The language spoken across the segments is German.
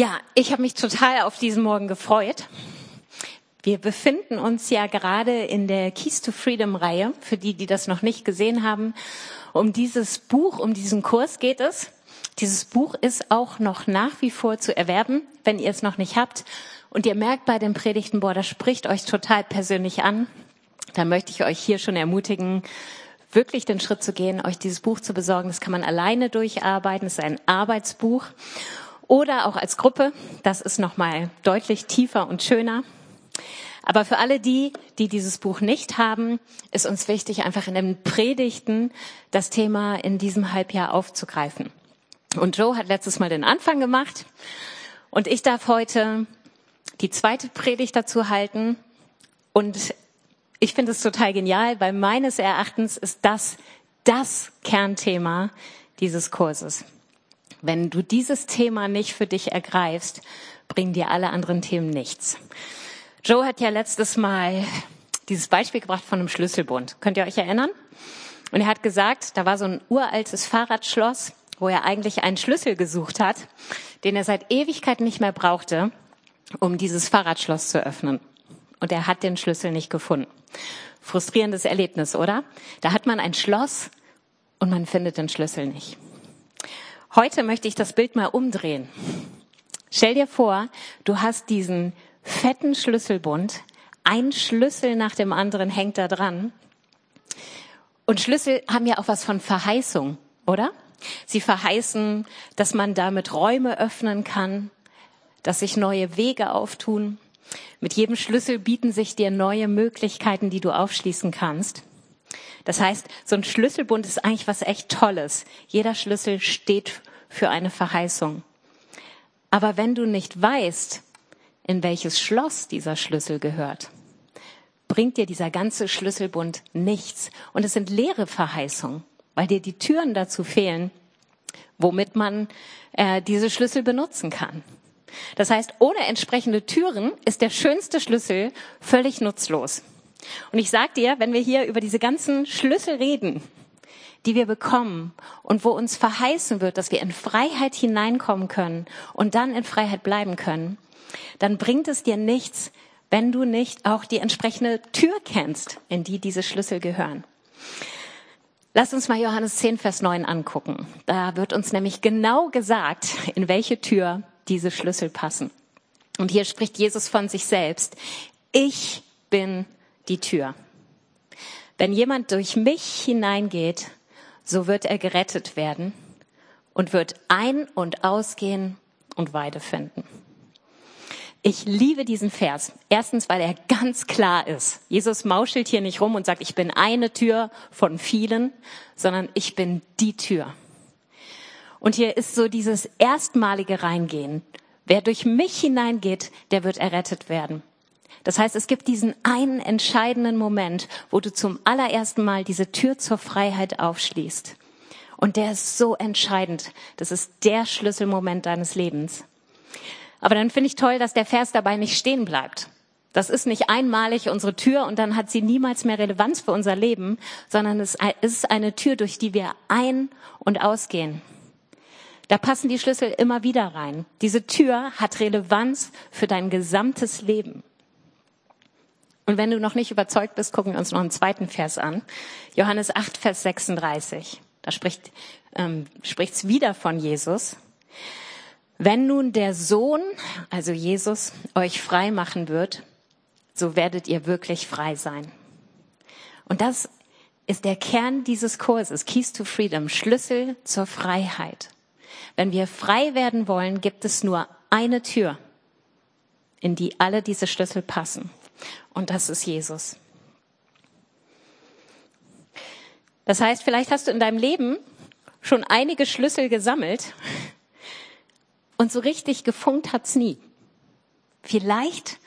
Ja, ich habe mich total auf diesen Morgen gefreut. Wir befinden uns ja gerade in der Keys to Freedom Reihe. Für die, die das noch nicht gesehen haben, um dieses Buch, um diesen Kurs geht es. Dieses Buch ist auch noch nach wie vor zu erwerben, wenn ihr es noch nicht habt. Und ihr merkt bei den Predigten, boah, das spricht euch total persönlich an. Da möchte ich euch hier schon ermutigen, wirklich den Schritt zu gehen, euch dieses Buch zu besorgen. Das kann man alleine durcharbeiten. Es ist ein Arbeitsbuch oder auch als Gruppe. Das ist nochmal deutlich tiefer und schöner. Aber für alle die, die dieses Buch nicht haben, ist uns wichtig, einfach in den Predigten das Thema in diesem Halbjahr aufzugreifen. Und Joe hat letztes Mal den Anfang gemacht und ich darf heute die zweite Predigt dazu halten. Und ich finde es total genial, weil meines Erachtens ist das das Kernthema dieses Kurses. Wenn du dieses Thema nicht für dich ergreifst, bringen dir alle anderen Themen nichts. Joe hat ja letztes Mal dieses Beispiel gebracht von einem Schlüsselbund. Könnt ihr euch erinnern? Und er hat gesagt, da war so ein uraltes Fahrradschloss, wo er eigentlich einen Schlüssel gesucht hat, den er seit Ewigkeit nicht mehr brauchte, um dieses Fahrradschloss zu öffnen. Und er hat den Schlüssel nicht gefunden. Frustrierendes Erlebnis, oder? Da hat man ein Schloss und man findet den Schlüssel nicht. Heute möchte ich das Bild mal umdrehen. Stell dir vor, du hast diesen fetten Schlüsselbund, ein Schlüssel nach dem anderen hängt da dran. Und Schlüssel haben ja auch was von Verheißung, oder? Sie verheißen, dass man damit Räume öffnen kann, dass sich neue Wege auftun. Mit jedem Schlüssel bieten sich dir neue Möglichkeiten, die du aufschließen kannst. Das heißt, so ein Schlüsselbund ist eigentlich was echt Tolles. Jeder Schlüssel steht für eine Verheißung. Aber wenn du nicht weißt, in welches Schloss dieser Schlüssel gehört, bringt dir dieser ganze Schlüsselbund nichts. Und es sind leere Verheißungen, weil dir die Türen dazu fehlen, womit man äh, diese Schlüssel benutzen kann. Das heißt, ohne entsprechende Türen ist der schönste Schlüssel völlig nutzlos. Und ich sag dir, wenn wir hier über diese ganzen Schlüssel reden, die wir bekommen und wo uns verheißen wird, dass wir in Freiheit hineinkommen können und dann in Freiheit bleiben können, dann bringt es dir nichts, wenn du nicht auch die entsprechende Tür kennst, in die diese Schlüssel gehören. Lass uns mal Johannes 10, Vers 9 angucken. Da wird uns nämlich genau gesagt, in welche Tür diese Schlüssel passen. Und hier spricht Jesus von sich selbst. Ich bin die Tür. Wenn jemand durch mich hineingeht, so wird er gerettet werden und wird ein- und ausgehen und Weide finden. Ich liebe diesen Vers. Erstens, weil er ganz klar ist. Jesus mauschelt hier nicht rum und sagt, ich bin eine Tür von vielen, sondern ich bin die Tür. Und hier ist so dieses erstmalige Reingehen. Wer durch mich hineingeht, der wird errettet werden. Das heißt, es gibt diesen einen entscheidenden Moment, wo du zum allerersten Mal diese Tür zur Freiheit aufschließt. Und der ist so entscheidend. Das ist der Schlüsselmoment deines Lebens. Aber dann finde ich toll, dass der Vers dabei nicht stehen bleibt. Das ist nicht einmalig unsere Tür und dann hat sie niemals mehr Relevanz für unser Leben, sondern es ist eine Tür, durch die wir ein- und ausgehen. Da passen die Schlüssel immer wieder rein. Diese Tür hat Relevanz für dein gesamtes Leben. Und wenn du noch nicht überzeugt bist, gucken wir uns noch einen zweiten Vers an. Johannes 8, Vers 36. Da spricht ähm, spricht's wieder von Jesus. Wenn nun der Sohn, also Jesus, euch frei machen wird, so werdet ihr wirklich frei sein. Und das ist der Kern dieses Kurses, Keys to Freedom, Schlüssel zur Freiheit. Wenn wir frei werden wollen, gibt es nur eine Tür, in die alle diese Schlüssel passen. Und das ist Jesus. Das heißt, vielleicht hast du in deinem Leben schon einige Schlüssel gesammelt und so richtig gefunkt hat's nie. Vielleicht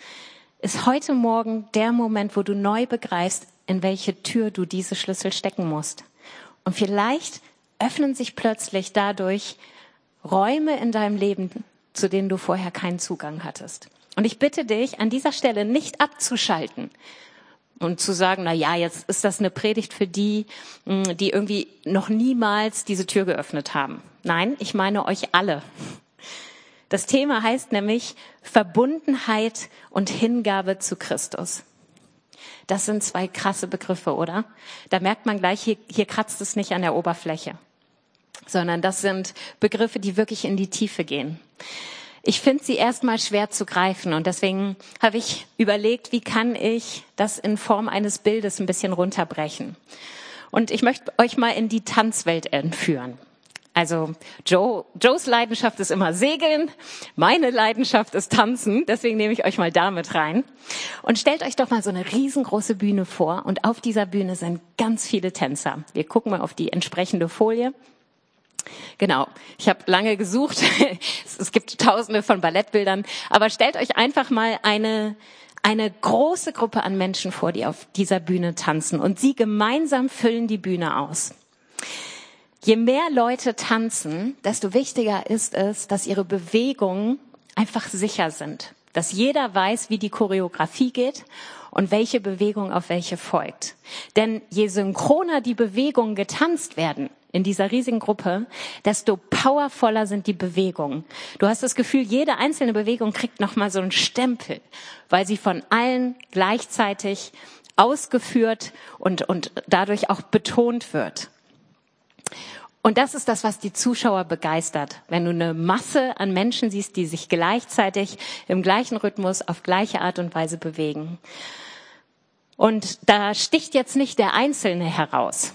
ist heute Morgen der Moment, wo du neu begreifst, in welche Tür du diese Schlüssel stecken musst. Und vielleicht öffnen sich plötzlich dadurch Räume in deinem Leben, zu denen du vorher keinen Zugang hattest. Und ich bitte dich, an dieser Stelle nicht abzuschalten und zu sagen, na ja, jetzt ist das eine Predigt für die, mm, die irgendwie noch niemals diese Tür geöffnet haben. Nein, ich meine euch alle. Das Thema heißt nämlich Verbundenheit und Hingabe zu Christus. Das sind zwei krasse Begriffe, oder? Da merkt man gleich, hier, hier kratzt es nicht an der Oberfläche, sondern das sind Begriffe, die wirklich in die Tiefe gehen. Ich finde sie erstmal schwer zu greifen und deswegen habe ich überlegt, wie kann ich das in Form eines Bildes ein bisschen runterbrechen. Und ich möchte euch mal in die Tanzwelt entführen. Also Joe, Joes Leidenschaft ist immer Segeln, meine Leidenschaft ist Tanzen, deswegen nehme ich euch mal damit rein. Und stellt euch doch mal so eine riesengroße Bühne vor und auf dieser Bühne sind ganz viele Tänzer. Wir gucken mal auf die entsprechende Folie. Genau, ich habe lange gesucht. es gibt tausende von Ballettbildern, aber stellt euch einfach mal eine eine große Gruppe an Menschen vor, die auf dieser Bühne tanzen und sie gemeinsam füllen die Bühne aus. Je mehr Leute tanzen, desto wichtiger ist es, dass ihre Bewegungen einfach sicher sind, dass jeder weiß, wie die Choreografie geht und welche Bewegung auf welche folgt. Denn je synchroner die Bewegungen getanzt werden, in dieser riesigen Gruppe, desto powervoller sind die Bewegungen. Du hast das Gefühl, jede einzelne Bewegung kriegt nochmal so einen Stempel, weil sie von allen gleichzeitig ausgeführt und, und dadurch auch betont wird. Und das ist das, was die Zuschauer begeistert. Wenn du eine Masse an Menschen siehst, die sich gleichzeitig im gleichen Rhythmus auf gleiche Art und Weise bewegen. Und da sticht jetzt nicht der Einzelne heraus,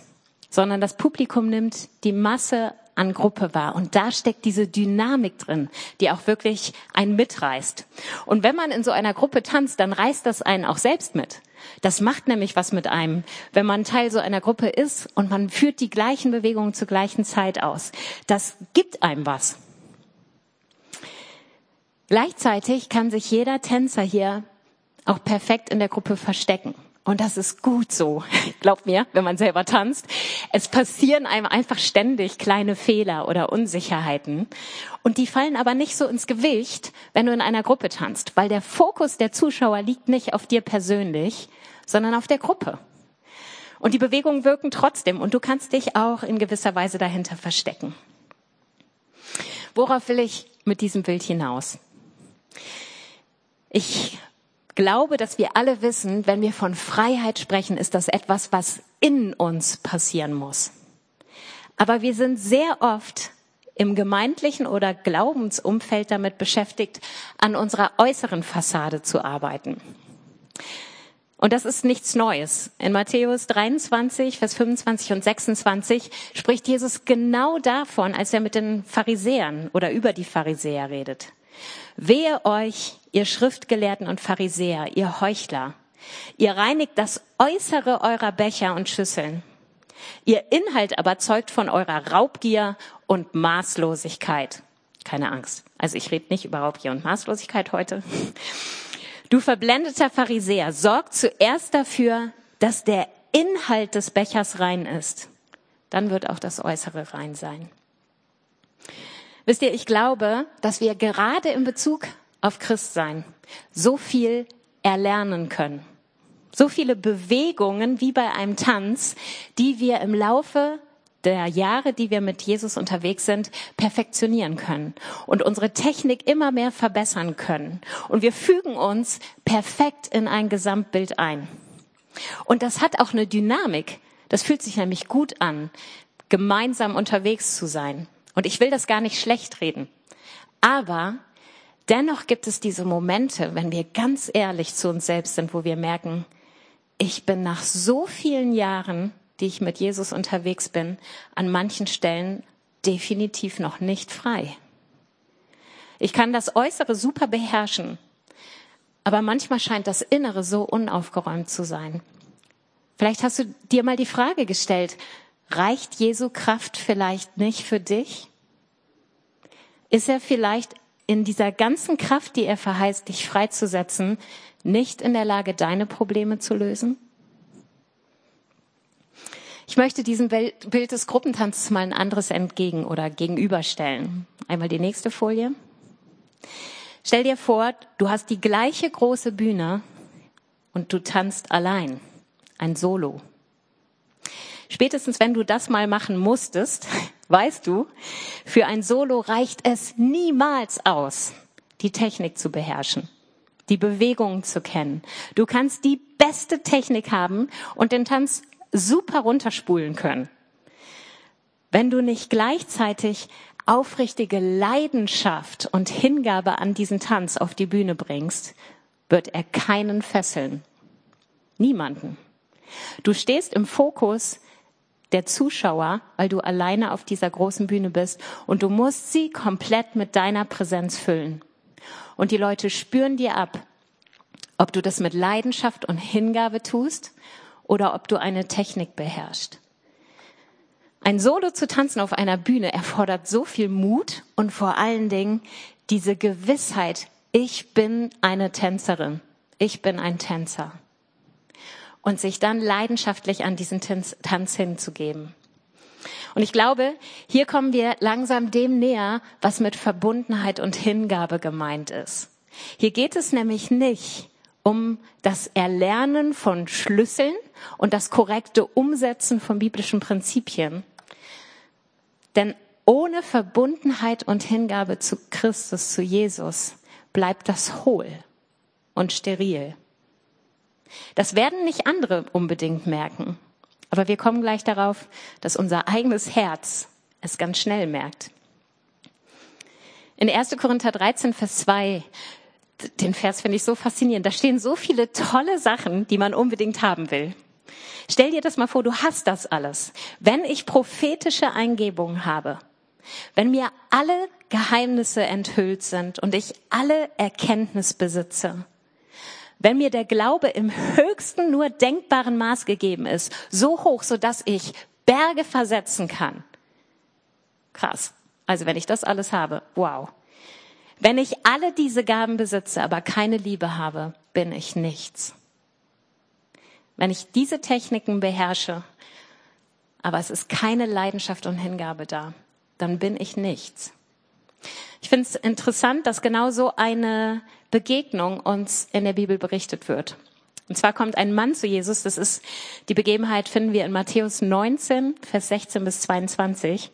sondern das Publikum nimmt die Masse an Gruppe wahr. Und da steckt diese Dynamik drin, die auch wirklich einen mitreißt. Und wenn man in so einer Gruppe tanzt, dann reißt das einen auch selbst mit. Das macht nämlich was mit einem, wenn man Teil so einer Gruppe ist und man führt die gleichen Bewegungen zur gleichen Zeit aus. Das gibt einem was. Gleichzeitig kann sich jeder Tänzer hier auch perfekt in der Gruppe verstecken. Und das ist gut so. Glaubt mir, wenn man selber tanzt. Es passieren einem einfach ständig kleine Fehler oder Unsicherheiten. Und die fallen aber nicht so ins Gewicht, wenn du in einer Gruppe tanzt, weil der Fokus der Zuschauer liegt nicht auf dir persönlich, sondern auf der Gruppe. Und die Bewegungen wirken trotzdem und du kannst dich auch in gewisser Weise dahinter verstecken. Worauf will ich mit diesem Bild hinaus? Ich glaube, dass wir alle wissen, wenn wir von Freiheit sprechen, ist das etwas, was in uns passieren muss. Aber wir sind sehr oft im gemeindlichen oder Glaubensumfeld damit beschäftigt, an unserer äußeren Fassade zu arbeiten. Und das ist nichts Neues. In Matthäus 23, Vers 25 und 26 spricht Jesus genau davon, als er mit den Pharisäern oder über die Pharisäer redet. Wehe euch, ihr Schriftgelehrten und Pharisäer, ihr Heuchler. Ihr reinigt das Äußere eurer Becher und Schüsseln. Ihr Inhalt aber zeugt von eurer Raubgier und Maßlosigkeit. Keine Angst. Also ich rede nicht über Raubgier und Maßlosigkeit heute. Du verblendeter Pharisäer, sorg zuerst dafür, dass der Inhalt des Bechers rein ist. Dann wird auch das Äußere rein sein. Wisst ihr, ich glaube, dass wir gerade in Bezug auf Christsein so viel erlernen können. So viele Bewegungen wie bei einem Tanz, die wir im Laufe der Jahre, die wir mit Jesus unterwegs sind, perfektionieren können und unsere Technik immer mehr verbessern können. Und wir fügen uns perfekt in ein Gesamtbild ein. Und das hat auch eine Dynamik. Das fühlt sich nämlich gut an, gemeinsam unterwegs zu sein. Und ich will das gar nicht schlecht reden. Aber dennoch gibt es diese Momente, wenn wir ganz ehrlich zu uns selbst sind, wo wir merken, ich bin nach so vielen Jahren, die ich mit Jesus unterwegs bin, an manchen Stellen definitiv noch nicht frei. Ich kann das Äußere super beherrschen, aber manchmal scheint das Innere so unaufgeräumt zu sein. Vielleicht hast du dir mal die Frage gestellt, reicht Jesu Kraft vielleicht nicht für dich? Ist er vielleicht in dieser ganzen Kraft, die er verheißt, dich freizusetzen, nicht in der Lage, deine Probleme zu lösen? Ich möchte diesem Bild des Gruppentanzes mal ein anderes entgegen oder gegenüberstellen. Einmal die nächste Folie. Stell dir vor, du hast die gleiche große Bühne und du tanzt allein. Ein Solo. Spätestens wenn du das mal machen musstest, Weißt du, für ein Solo reicht es niemals aus, die Technik zu beherrschen, die Bewegungen zu kennen. Du kannst die beste Technik haben und den Tanz super runterspulen können. Wenn du nicht gleichzeitig aufrichtige Leidenschaft und Hingabe an diesen Tanz auf die Bühne bringst, wird er keinen fesseln. Niemanden. Du stehst im Fokus der Zuschauer, weil du alleine auf dieser großen Bühne bist und du musst sie komplett mit deiner Präsenz füllen. Und die Leute spüren dir ab, ob du das mit Leidenschaft und Hingabe tust oder ob du eine Technik beherrschst. Ein Solo zu tanzen auf einer Bühne erfordert so viel Mut und vor allen Dingen diese Gewissheit, ich bin eine Tänzerin, ich bin ein Tänzer und sich dann leidenschaftlich an diesen Tanz hinzugeben. Und ich glaube, hier kommen wir langsam dem näher, was mit Verbundenheit und Hingabe gemeint ist. Hier geht es nämlich nicht um das Erlernen von Schlüsseln und das korrekte Umsetzen von biblischen Prinzipien. Denn ohne Verbundenheit und Hingabe zu Christus, zu Jesus, bleibt das hohl und steril. Das werden nicht andere unbedingt merken. Aber wir kommen gleich darauf, dass unser eigenes Herz es ganz schnell merkt. In 1. Korinther 13, Vers 2, den Vers finde ich so faszinierend. Da stehen so viele tolle Sachen, die man unbedingt haben will. Stell dir das mal vor, du hast das alles. Wenn ich prophetische Eingebungen habe, wenn mir alle Geheimnisse enthüllt sind und ich alle Erkenntnis besitze, wenn mir der Glaube im höchsten nur denkbaren Maß gegeben ist, so hoch, so dass ich Berge versetzen kann. Krass. Also wenn ich das alles habe, wow. Wenn ich alle diese Gaben besitze, aber keine Liebe habe, bin ich nichts. Wenn ich diese Techniken beherrsche, aber es ist keine Leidenschaft und Hingabe da, dann bin ich nichts. Ich finde es interessant, dass genau so eine Begegnung uns in der Bibel berichtet wird. Und zwar kommt ein Mann zu Jesus, das ist die Begebenheit finden wir in Matthäus 19, Vers 16 bis 22.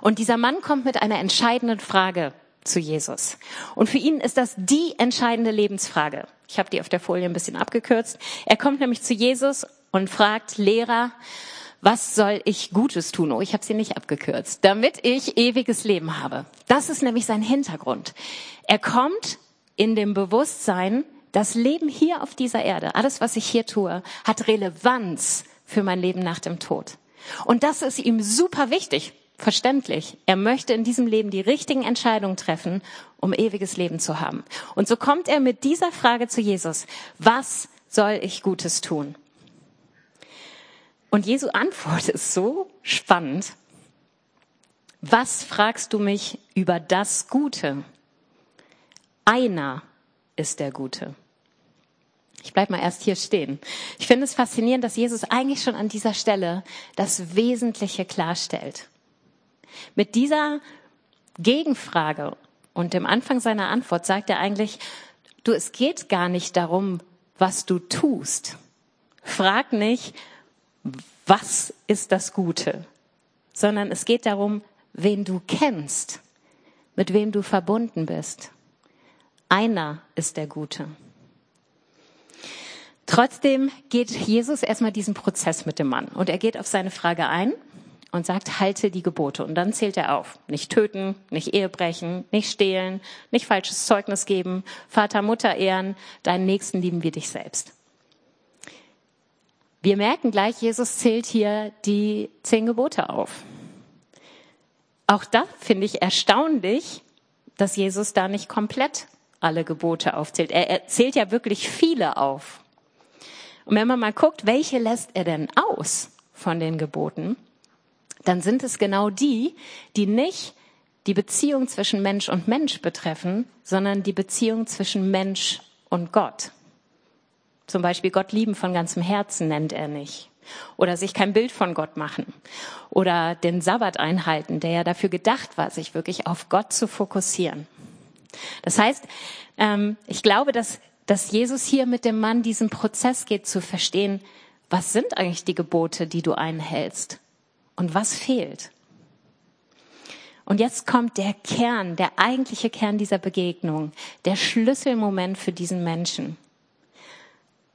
Und dieser Mann kommt mit einer entscheidenden Frage zu Jesus. Und für ihn ist das die entscheidende Lebensfrage. Ich habe die auf der Folie ein bisschen abgekürzt. Er kommt nämlich zu Jesus und fragt, Lehrer, was soll ich Gutes tun? Oh, ich habe sie nicht abgekürzt, damit ich ewiges Leben habe. Das ist nämlich sein Hintergrund. Er kommt in dem Bewusstsein, das Leben hier auf dieser Erde, alles, was ich hier tue, hat Relevanz für mein Leben nach dem Tod. Und das ist ihm super wichtig, verständlich. Er möchte in diesem Leben die richtigen Entscheidungen treffen, um ewiges Leben zu haben. Und so kommt er mit dieser Frage zu Jesus. Was soll ich Gutes tun? Und Jesu Antwort ist so spannend. Was fragst du mich über das Gute? Einer ist der Gute. Ich bleib mal erst hier stehen. Ich finde es faszinierend, dass Jesus eigentlich schon an dieser Stelle das Wesentliche klarstellt. Mit dieser Gegenfrage und dem Anfang seiner Antwort sagt er eigentlich, du, es geht gar nicht darum, was du tust. Frag nicht, was ist das Gute, sondern es geht darum, wen du kennst, mit wem du verbunden bist. Einer ist der Gute. Trotzdem geht Jesus erstmal diesen Prozess mit dem Mann und er geht auf seine Frage ein und sagt, halte die Gebote. Und dann zählt er auf. Nicht töten, nicht Ehe brechen, nicht stehlen, nicht falsches Zeugnis geben, Vater, Mutter ehren, deinen Nächsten lieben wie dich selbst. Wir merken gleich, Jesus zählt hier die zehn Gebote auf. Auch da finde ich erstaunlich, dass Jesus da nicht komplett alle Gebote aufzählt. Er zählt ja wirklich viele auf. Und wenn man mal guckt, welche lässt er denn aus von den Geboten, dann sind es genau die, die nicht die Beziehung zwischen Mensch und Mensch betreffen, sondern die Beziehung zwischen Mensch und Gott. Zum Beispiel Gott lieben von ganzem Herzen nennt er nicht. Oder sich kein Bild von Gott machen. Oder den Sabbat einhalten, der ja dafür gedacht war, sich wirklich auf Gott zu fokussieren. Das heißt, ähm, ich glaube, dass, dass Jesus hier mit dem Mann diesen Prozess geht zu verstehen, was sind eigentlich die Gebote, die du einhältst? Und was fehlt? Und jetzt kommt der Kern, der eigentliche Kern dieser Begegnung, der Schlüsselmoment für diesen Menschen.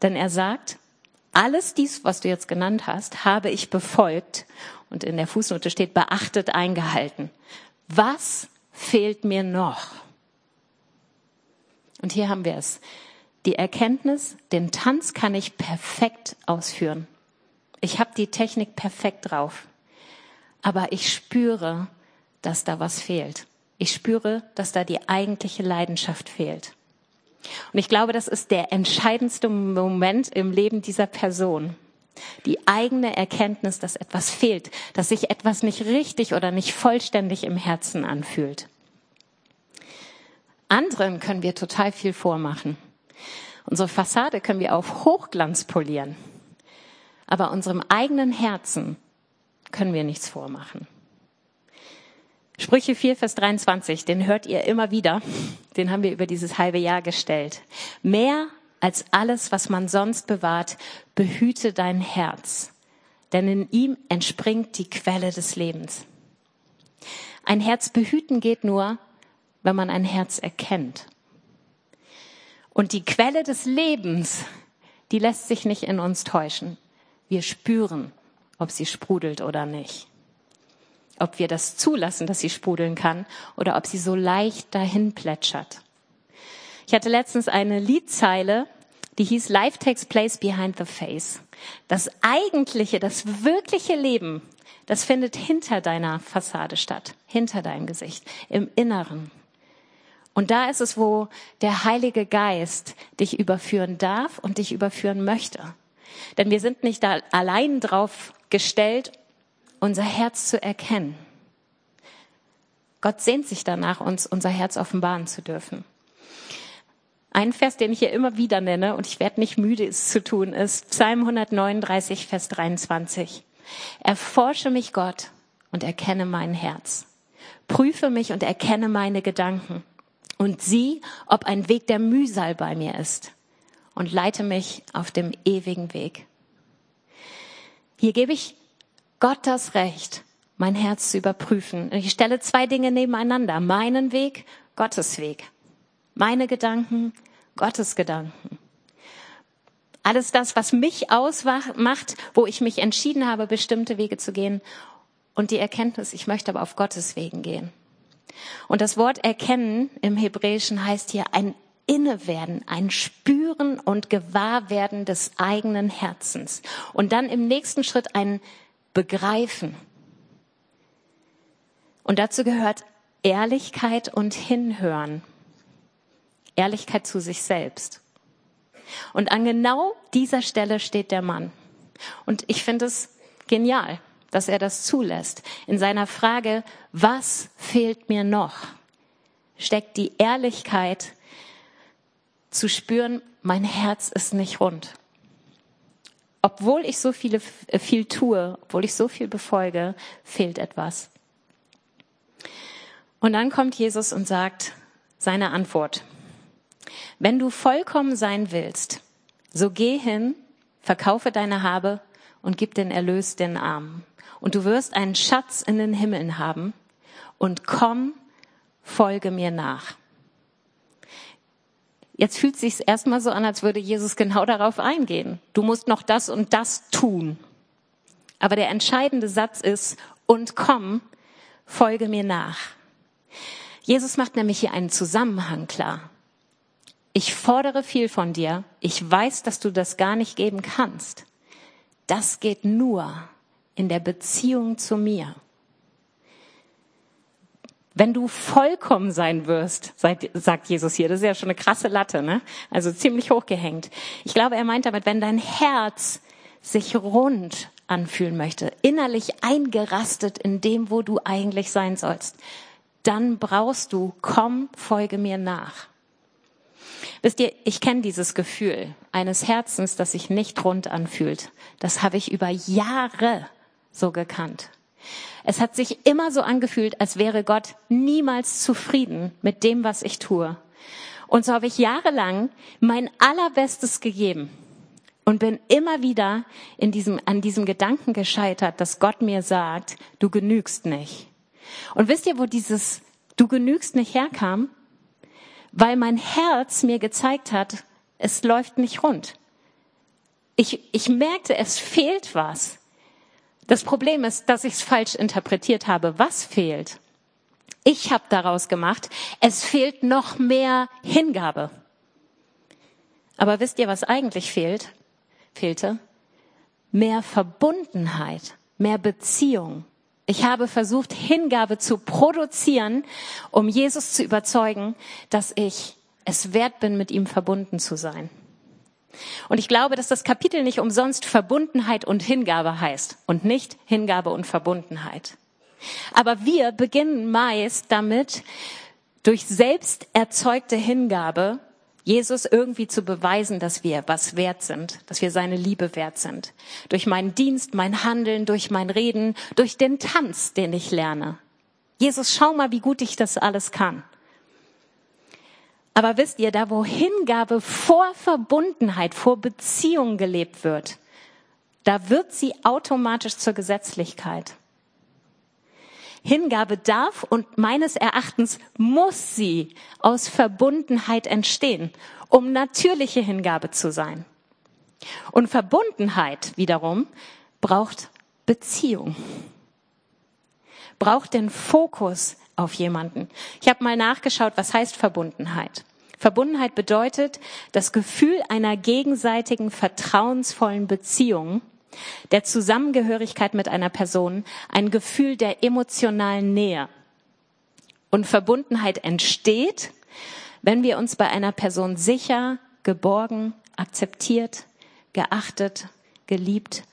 Denn er sagt, alles dies, was du jetzt genannt hast, habe ich befolgt und in der Fußnote steht beachtet eingehalten. Was fehlt mir noch? Und hier haben wir es. Die Erkenntnis, den Tanz kann ich perfekt ausführen. Ich habe die Technik perfekt drauf. Aber ich spüre, dass da was fehlt. Ich spüre, dass da die eigentliche Leidenschaft fehlt. Und ich glaube, das ist der entscheidendste Moment im Leben dieser Person. Die eigene Erkenntnis, dass etwas fehlt, dass sich etwas nicht richtig oder nicht vollständig im Herzen anfühlt. Anderen können wir total viel vormachen. Unsere Fassade können wir auf Hochglanz polieren. Aber unserem eigenen Herzen können wir nichts vormachen. Sprüche 4, Vers 23, den hört ihr immer wieder. Den haben wir über dieses halbe Jahr gestellt. Mehr als alles, was man sonst bewahrt, behüte dein Herz, denn in ihm entspringt die Quelle des Lebens. Ein Herz behüten geht nur, wenn man ein Herz erkennt. Und die Quelle des Lebens, die lässt sich nicht in uns täuschen. Wir spüren, ob sie sprudelt oder nicht. Ob wir das zulassen, dass sie sprudeln kann oder ob sie so leicht dahin plätschert. Ich hatte letztens eine Liedzeile, die hieß Life takes place behind the face. Das eigentliche, das wirkliche Leben, das findet hinter deiner Fassade statt, hinter deinem Gesicht, im Inneren. Und da ist es, wo der Heilige Geist dich überführen darf und dich überführen möchte. Denn wir sind nicht da allein drauf gestellt, unser Herz zu erkennen. Gott sehnt sich danach, uns unser Herz offenbaren zu dürfen. Ein Vers, den ich hier immer wieder nenne, und ich werde nicht müde, es zu tun, ist Psalm 139, Vers 23. Erforsche mich, Gott, und erkenne mein Herz. Prüfe mich und erkenne meine Gedanken. Und sieh, ob ein Weg der Mühsal bei mir ist. Und leite mich auf dem ewigen Weg. Hier gebe ich Gott das Recht, mein Herz zu überprüfen. Ich stelle zwei Dinge nebeneinander. Meinen Weg, Gottes Weg. Meine Gedanken, Gottes Gedanken. Alles das, was mich ausmacht, wo ich mich entschieden habe, bestimmte Wege zu gehen. Und die Erkenntnis, ich möchte aber auf Gottes Wegen gehen. Und das Wort erkennen im Hebräischen heißt hier ein Innewerden, ein Spüren und Gewahrwerden des eigenen Herzens. Und dann im nächsten Schritt ein Begreifen. Und dazu gehört Ehrlichkeit und Hinhören. Ehrlichkeit zu sich selbst. Und an genau dieser Stelle steht der Mann. Und ich finde es genial, dass er das zulässt. In seiner Frage, was fehlt mir noch, steckt die Ehrlichkeit zu spüren, mein Herz ist nicht rund. Obwohl ich so viele, viel tue, obwohl ich so viel befolge, fehlt etwas. Und dann kommt Jesus und sagt seine Antwort. Wenn du vollkommen sein willst, so geh hin, verkaufe deine Habe und gib den Erlös den Armen. Und du wirst einen Schatz in den Himmeln haben. Und komm, folge mir nach. Jetzt fühlt es sich erstmal so an, als würde Jesus genau darauf eingehen. Du musst noch das und das tun. Aber der entscheidende Satz ist, und komm, folge mir nach. Jesus macht nämlich hier einen Zusammenhang klar. Ich fordere viel von dir. Ich weiß, dass du das gar nicht geben kannst. Das geht nur in der Beziehung zu mir. Wenn du vollkommen sein wirst, sagt Jesus hier, das ist ja schon eine krasse Latte, ne? Also ziemlich hochgehängt. Ich glaube, er meint damit, wenn dein Herz sich rund anfühlen möchte, innerlich eingerastet in dem, wo du eigentlich sein sollst, dann brauchst du, komm, folge mir nach. Wisst ihr, ich kenne dieses Gefühl eines Herzens, das sich nicht rund anfühlt. Das habe ich über Jahre so gekannt. Es hat sich immer so angefühlt, als wäre Gott niemals zufrieden mit dem, was ich tue. Und so habe ich jahrelang mein allerbestes gegeben und bin immer wieder in diesem, an diesem Gedanken gescheitert, dass Gott mir sagt, du genügst nicht. Und wisst ihr, wo dieses Du genügst nicht herkam? Weil mein Herz mir gezeigt hat, es läuft nicht rund. Ich, ich merkte, es fehlt was. Das Problem ist, dass ich es falsch interpretiert habe. Was fehlt? Ich habe daraus gemacht, es fehlt noch mehr Hingabe. Aber wisst ihr, was eigentlich fehlt? Fehlte? Mehr Verbundenheit, mehr Beziehung. Ich habe versucht, Hingabe zu produzieren, um Jesus zu überzeugen, dass ich es wert bin, mit ihm verbunden zu sein. Und ich glaube, dass das Kapitel nicht umsonst Verbundenheit und Hingabe heißt und nicht Hingabe und Verbundenheit. Aber wir beginnen meist damit, durch selbst erzeugte Hingabe Jesus irgendwie zu beweisen, dass wir was wert sind, dass wir seine Liebe wert sind. Durch meinen Dienst, mein Handeln, durch mein Reden, durch den Tanz, den ich lerne. Jesus, schau mal, wie gut ich das alles kann. Aber wisst ihr, da wo Hingabe vor Verbundenheit, vor Beziehung gelebt wird, da wird sie automatisch zur Gesetzlichkeit. Hingabe darf und meines Erachtens muss sie aus Verbundenheit entstehen, um natürliche Hingabe zu sein. Und Verbundenheit wiederum braucht Beziehung, braucht den Fokus auf jemanden. Ich habe mal nachgeschaut, was heißt Verbundenheit. Verbundenheit bedeutet das Gefühl einer gegenseitigen vertrauensvollen Beziehung der Zusammengehörigkeit mit einer Person, ein Gefühl der emotionalen Nähe. Und Verbundenheit entsteht, wenn wir uns bei einer Person sicher, geborgen, akzeptiert, geachtet, geliebt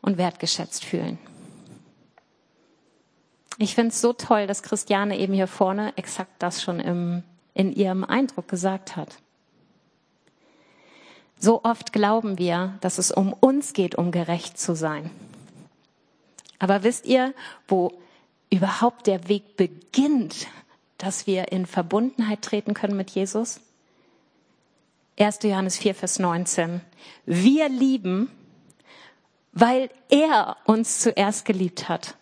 und wertgeschätzt fühlen. Ich finde es so toll, dass Christiane eben hier vorne exakt das schon im, in ihrem Eindruck gesagt hat. So oft glauben wir, dass es um uns geht, um gerecht zu sein. Aber wisst ihr, wo überhaupt der Weg beginnt, dass wir in Verbundenheit treten können mit Jesus? 1. Johannes 4, Vers 19. Wir lieben, weil er uns zuerst geliebt hat.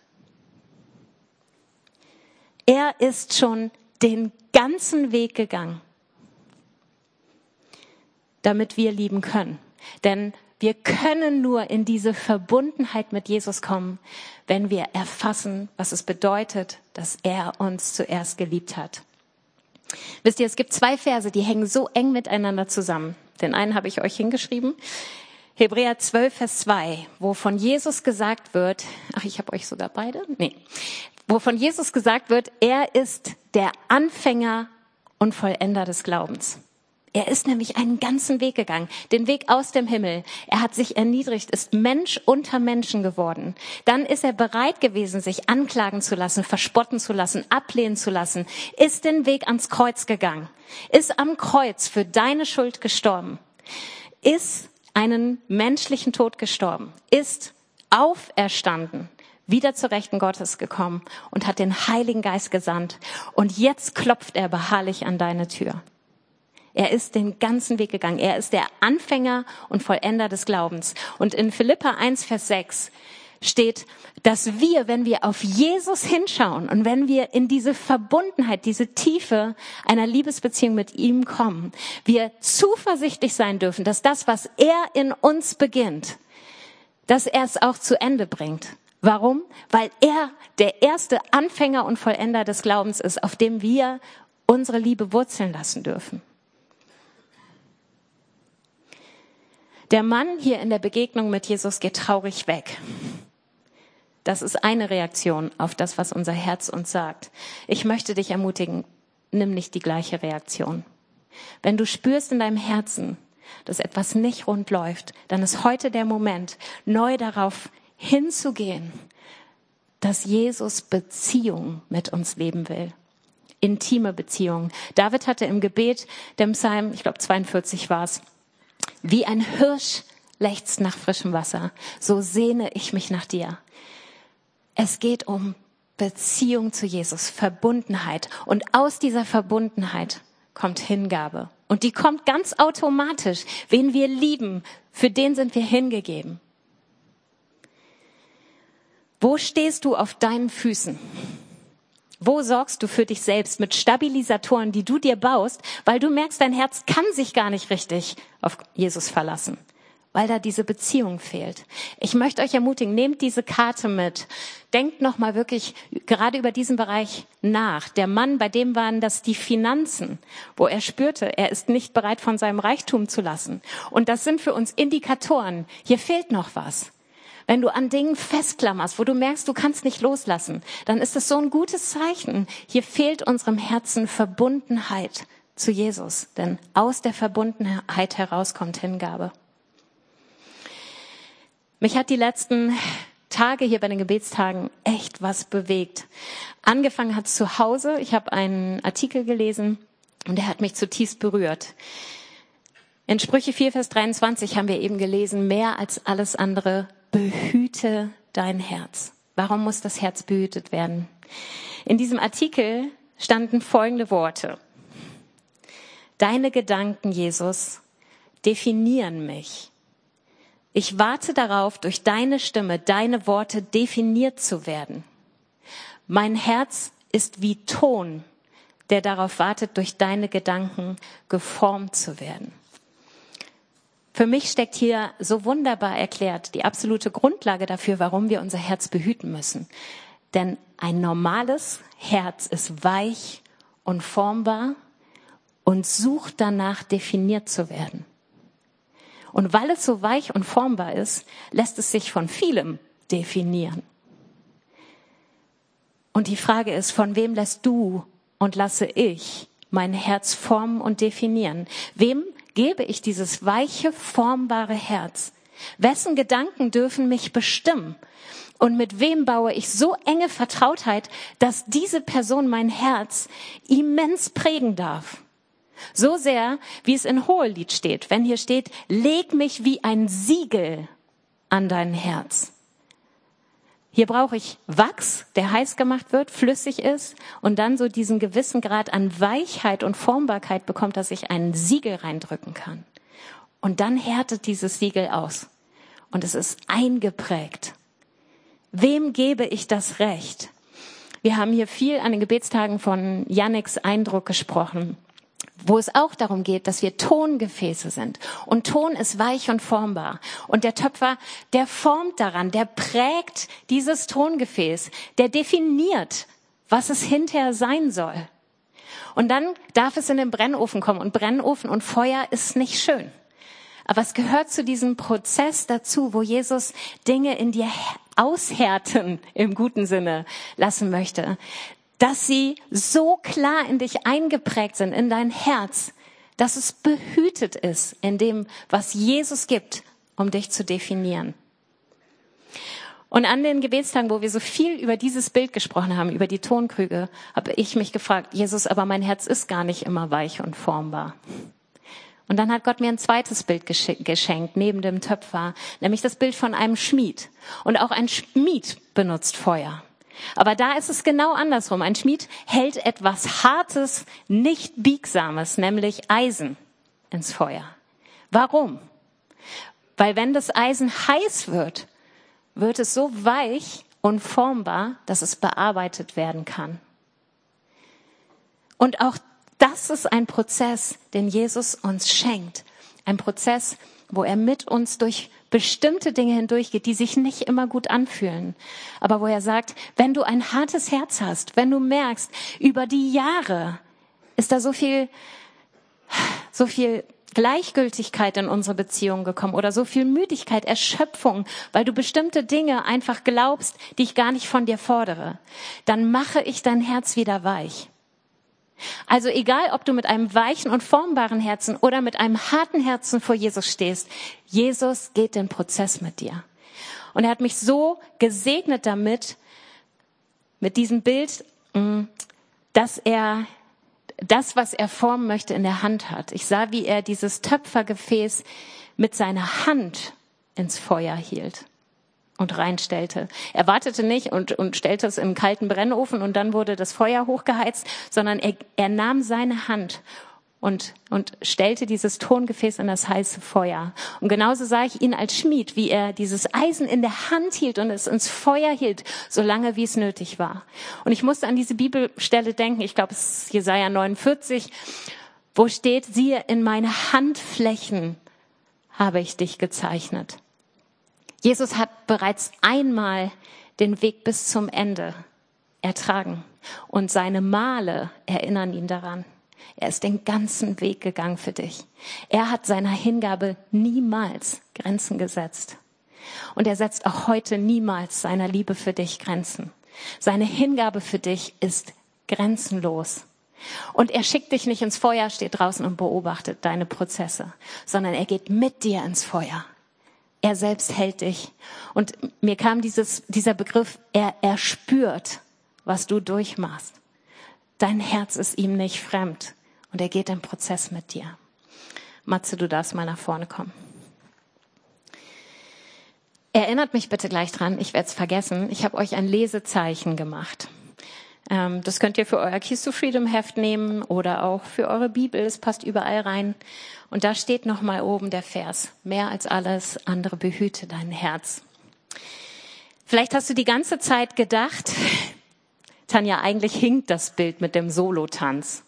Er ist schon den ganzen Weg gegangen damit wir lieben können. Denn wir können nur in diese Verbundenheit mit Jesus kommen, wenn wir erfassen, was es bedeutet, dass er uns zuerst geliebt hat. Wisst ihr, es gibt zwei Verse, die hängen so eng miteinander zusammen. Den einen habe ich euch hingeschrieben. Hebräer 12, Vers 2, wo von Jesus gesagt wird, ach, ich habe euch sogar beide? Nee. Wo von Jesus gesagt wird, er ist der Anfänger und Vollender des Glaubens. Er ist nämlich einen ganzen Weg gegangen, den Weg aus dem Himmel. Er hat sich erniedrigt, ist Mensch unter Menschen geworden. Dann ist er bereit gewesen, sich anklagen zu lassen, verspotten zu lassen, ablehnen zu lassen, ist den Weg ans Kreuz gegangen, ist am Kreuz für deine Schuld gestorben, ist einen menschlichen Tod gestorben, ist auferstanden, wieder zur Rechten Gottes gekommen und hat den Heiligen Geist gesandt. Und jetzt klopft er beharrlich an deine Tür. Er ist den ganzen Weg gegangen. Er ist der Anfänger und Vollender des Glaubens. Und in Philippa 1, Vers 6 steht, dass wir, wenn wir auf Jesus hinschauen und wenn wir in diese Verbundenheit, diese Tiefe einer Liebesbeziehung mit ihm kommen, wir zuversichtlich sein dürfen, dass das, was er in uns beginnt, dass er es auch zu Ende bringt. Warum? Weil er der erste Anfänger und Vollender des Glaubens ist, auf dem wir unsere Liebe wurzeln lassen dürfen. Der Mann hier in der Begegnung mit Jesus geht traurig weg. Das ist eine Reaktion auf das, was unser Herz uns sagt. Ich möchte dich ermutigen, nimm nicht die gleiche Reaktion. Wenn du spürst in deinem Herzen, dass etwas nicht rund läuft, dann ist heute der Moment, neu darauf hinzugehen, dass Jesus Beziehung mit uns leben will. Intime Beziehung. David hatte im Gebet, dem Psalm, ich glaube 42 war es, wie ein Hirsch lechzt nach frischem Wasser, so sehne ich mich nach dir. Es geht um Beziehung zu Jesus, Verbundenheit. Und aus dieser Verbundenheit kommt Hingabe. Und die kommt ganz automatisch. Wen wir lieben, für den sind wir hingegeben. Wo stehst du auf deinen Füßen? Wo sorgst du für dich selbst mit Stabilisatoren, die du dir baust, weil du merkst, dein Herz kann sich gar nicht richtig auf Jesus verlassen, weil da diese Beziehung fehlt. Ich möchte euch ermutigen, nehmt diese Karte mit. Denkt nochmal wirklich gerade über diesen Bereich nach. Der Mann, bei dem waren das die Finanzen, wo er spürte, er ist nicht bereit, von seinem Reichtum zu lassen. Und das sind für uns Indikatoren. Hier fehlt noch was. Wenn du an Dingen festklammerst, wo du merkst, du kannst nicht loslassen, dann ist das so ein gutes Zeichen. Hier fehlt unserem Herzen Verbundenheit zu Jesus, denn aus der Verbundenheit heraus kommt Hingabe. Mich hat die letzten Tage hier bei den Gebetstagen echt was bewegt. Angefangen hat zu Hause. Ich habe einen Artikel gelesen und der hat mich zutiefst berührt. In Sprüche 4, Vers 23 haben wir eben gelesen, mehr als alles andere behüte dein Herz. Warum muss das Herz behütet werden? In diesem Artikel standen folgende Worte. Deine Gedanken, Jesus, definieren mich. Ich warte darauf, durch deine Stimme, deine Worte definiert zu werden. Mein Herz ist wie Ton, der darauf wartet, durch deine Gedanken geformt zu werden. Für mich steckt hier so wunderbar erklärt die absolute Grundlage dafür, warum wir unser Herz behüten müssen. Denn ein normales Herz ist weich und formbar und sucht danach definiert zu werden. Und weil es so weich und formbar ist, lässt es sich von vielem definieren. Und die Frage ist, von wem lässt du und lasse ich mein Herz formen und definieren? Wem gebe ich dieses weiche, formbare Herz? Wessen Gedanken dürfen mich bestimmen? Und mit wem baue ich so enge Vertrautheit, dass diese Person mein Herz immens prägen darf? So sehr, wie es in Hohelied steht, wenn hier steht, leg mich wie ein Siegel an dein Herz. Hier brauche ich Wachs, der heiß gemacht wird, flüssig ist und dann so diesen gewissen Grad an Weichheit und Formbarkeit bekommt, dass ich einen Siegel reindrücken kann. Und dann härtet dieses Siegel aus und es ist eingeprägt. Wem gebe ich das Recht? Wir haben hier viel an den Gebetstagen von Yannicks Eindruck gesprochen wo es auch darum geht, dass wir Tongefäße sind. Und Ton ist weich und formbar. Und der Töpfer, der formt daran, der prägt dieses Tongefäß, der definiert, was es hinterher sein soll. Und dann darf es in den Brennofen kommen. Und Brennofen und Feuer ist nicht schön. Aber es gehört zu diesem Prozess dazu, wo Jesus Dinge in dir aushärten im guten Sinne lassen möchte dass sie so klar in dich eingeprägt sind, in dein Herz, dass es behütet ist in dem, was Jesus gibt, um dich zu definieren. Und an den Gebetstagen, wo wir so viel über dieses Bild gesprochen haben, über die Tonkrüge, habe ich mich gefragt, Jesus, aber mein Herz ist gar nicht immer weich und formbar. Und dann hat Gott mir ein zweites Bild geschenkt, neben dem Töpfer, nämlich das Bild von einem Schmied. Und auch ein Schmied benutzt Feuer. Aber da ist es genau andersrum. Ein Schmied hält etwas Hartes, nicht Biegsames, nämlich Eisen ins Feuer. Warum? Weil wenn das Eisen heiß wird, wird es so weich und formbar, dass es bearbeitet werden kann. Und auch das ist ein Prozess, den Jesus uns schenkt. Ein Prozess, wo er mit uns durch bestimmte Dinge hindurchgeht, die sich nicht immer gut anfühlen. Aber wo er sagt, wenn du ein hartes Herz hast, wenn du merkst, über die Jahre ist da so viel, so viel Gleichgültigkeit in unsere Beziehung gekommen oder so viel Müdigkeit, Erschöpfung, weil du bestimmte Dinge einfach glaubst, die ich gar nicht von dir fordere, dann mache ich dein Herz wieder weich. Also egal, ob du mit einem weichen und formbaren Herzen oder mit einem harten Herzen vor Jesus stehst, Jesus geht den Prozess mit dir. Und er hat mich so gesegnet damit, mit diesem Bild, mm, dass er das, was er formen möchte, in der Hand hat. Ich sah, wie er dieses Töpfergefäß mit seiner Hand ins Feuer hielt und reinstellte. Er wartete nicht und, und stellte es im kalten Brennofen und dann wurde das Feuer hochgeheizt, sondern er, er nahm seine Hand und, und stellte dieses Tongefäß in das heiße Feuer. Und genauso sah ich ihn als Schmied, wie er dieses Eisen in der Hand hielt und es ins Feuer hielt, solange wie es nötig war. Und ich musste an diese Bibelstelle denken, ich glaube es ist Jesaja 49, wo steht, siehe, in meine Handflächen habe ich dich gezeichnet. Jesus hat bereits einmal den Weg bis zum Ende ertragen und seine Male erinnern ihn daran. Er ist den ganzen Weg gegangen für dich. Er hat seiner Hingabe niemals Grenzen gesetzt. Und er setzt auch heute niemals seiner Liebe für dich Grenzen. Seine Hingabe für dich ist grenzenlos. Und er schickt dich nicht ins Feuer, steht draußen und beobachtet deine Prozesse, sondern er geht mit dir ins Feuer. Er selbst hält dich. Und mir kam dieses, dieser Begriff, er, er spürt, was du durchmachst. Dein Herz ist ihm nicht fremd und er geht im Prozess mit dir. Matze, du darfst mal nach vorne kommen. Erinnert mich bitte gleich dran, ich werde es vergessen, ich habe euch ein Lesezeichen gemacht. Ähm, das könnt ihr für euer Keys to Freedom Heft nehmen oder auch für eure Bibel, es passt überall rein. Und da steht nochmal oben der Vers, mehr als alles andere behüte dein Herz. Vielleicht hast du die ganze Zeit gedacht, Tanja, eigentlich hinkt das Bild mit dem Solotanz.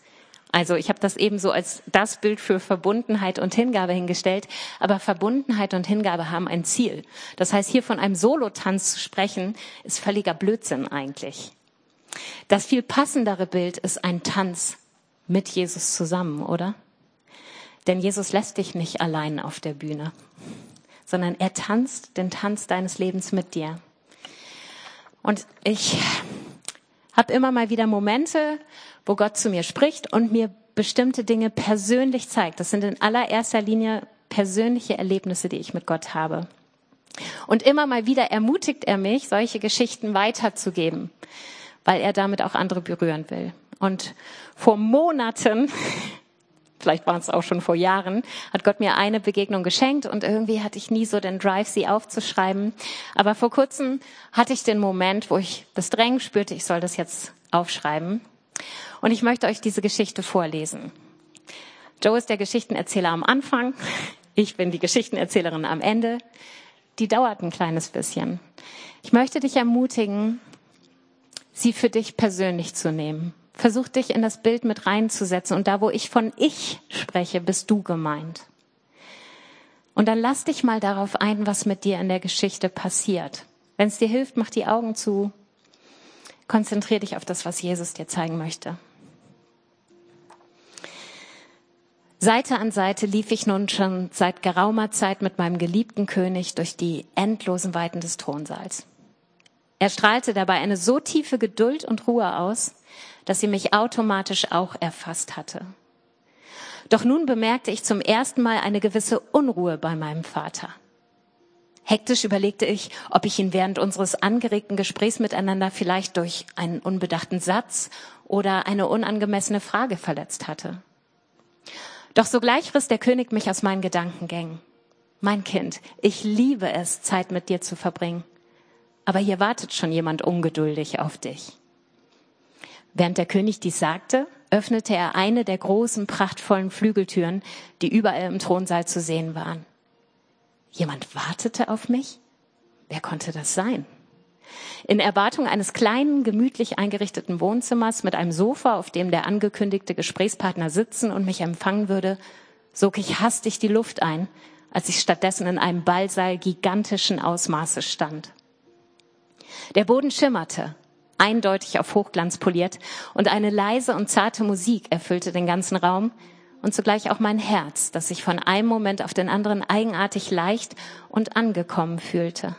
Also ich habe das eben so als das Bild für Verbundenheit und Hingabe hingestellt. Aber Verbundenheit und Hingabe haben ein Ziel. Das heißt, hier von einem Solotanz zu sprechen, ist völliger Blödsinn eigentlich. Das viel passendere Bild ist ein Tanz mit Jesus zusammen, oder? Denn Jesus lässt dich nicht allein auf der Bühne, sondern er tanzt den Tanz deines Lebens mit dir. Und ich habe immer mal wieder Momente, wo Gott zu mir spricht und mir bestimmte Dinge persönlich zeigt. Das sind in allererster Linie persönliche Erlebnisse, die ich mit Gott habe. Und immer mal wieder ermutigt er mich, solche Geschichten weiterzugeben, weil er damit auch andere berühren will. Und vor Monaten, vielleicht waren es auch schon vor Jahren, hat Gott mir eine Begegnung geschenkt und irgendwie hatte ich nie so den Drive, sie aufzuschreiben. Aber vor kurzem hatte ich den Moment, wo ich das Drängen spürte, ich soll das jetzt aufschreiben. Und ich möchte euch diese Geschichte vorlesen. Joe ist der Geschichtenerzähler am Anfang. Ich bin die Geschichtenerzählerin am Ende. Die dauert ein kleines bisschen. Ich möchte dich ermutigen, sie für dich persönlich zu nehmen. Versuch dich in das Bild mit reinzusetzen. Und da, wo ich von ich spreche, bist du gemeint. Und dann lass dich mal darauf ein, was mit dir in der Geschichte passiert. Wenn es dir hilft, mach die Augen zu. Konzentrier dich auf das, was Jesus dir zeigen möchte. Seite an Seite lief ich nun schon seit geraumer Zeit mit meinem geliebten König durch die endlosen Weiten des Thronsaals. Er strahlte dabei eine so tiefe Geduld und Ruhe aus, dass sie mich automatisch auch erfasst hatte. Doch nun bemerkte ich zum ersten Mal eine gewisse Unruhe bei meinem Vater. Hektisch überlegte ich, ob ich ihn während unseres angeregten Gesprächs miteinander vielleicht durch einen unbedachten Satz oder eine unangemessene Frage verletzt hatte. Doch sogleich riss der König mich aus meinen Gedankengängen. Mein Kind, ich liebe es, Zeit mit dir zu verbringen. Aber hier wartet schon jemand ungeduldig auf dich. Während der König dies sagte, öffnete er eine der großen, prachtvollen Flügeltüren, die überall im Thronsaal zu sehen waren. Jemand wartete auf mich? Wer konnte das sein? In Erwartung eines kleinen, gemütlich eingerichteten Wohnzimmers mit einem Sofa, auf dem der angekündigte Gesprächspartner sitzen und mich empfangen würde, sog ich hastig die Luft ein, als ich stattdessen in einem Ballsaal gigantischen Ausmaßes stand. Der Boden schimmerte, eindeutig auf Hochglanz poliert, und eine leise und zarte Musik erfüllte den ganzen Raum und zugleich auch mein Herz, das sich von einem Moment auf den anderen eigenartig leicht und angekommen fühlte.